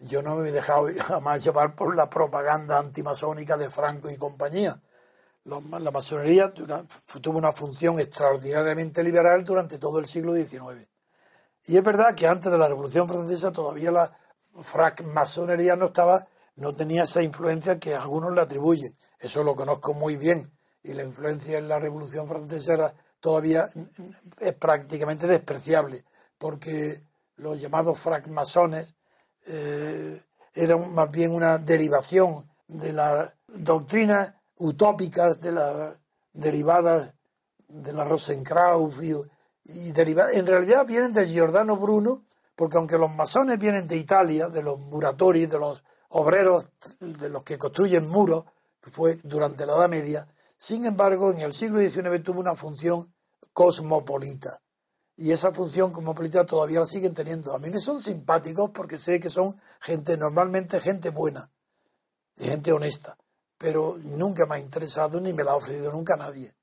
Yo no me he dejado jamás llevar por la propaganda antimasónica de Franco y compañía. La masonería tuvo una función extraordinariamente liberal durante todo el siglo XIX. Y es verdad que antes de la Revolución Francesa todavía la francmasonería no estaba, no tenía esa influencia que algunos le atribuyen. Eso lo conozco muy bien. Y la influencia en la Revolución Francesa era todavía es prácticamente despreciable, porque los llamados francmasones eh, era más bien una derivación de las doctrinas utópicas de las derivadas de la Rosenkraus y, y en realidad vienen de Giordano Bruno, porque aunque los masones vienen de Italia, de los muratori, de los obreros, de los que construyen muros, que fue durante la Edad Media, sin embargo, en el siglo XIX tuvo una función cosmopolita y esa función como política todavía la siguen teniendo. A mí me son simpáticos porque sé que son gente, normalmente gente buena y gente honesta, pero nunca me ha interesado ni me la ha ofrecido nunca nadie.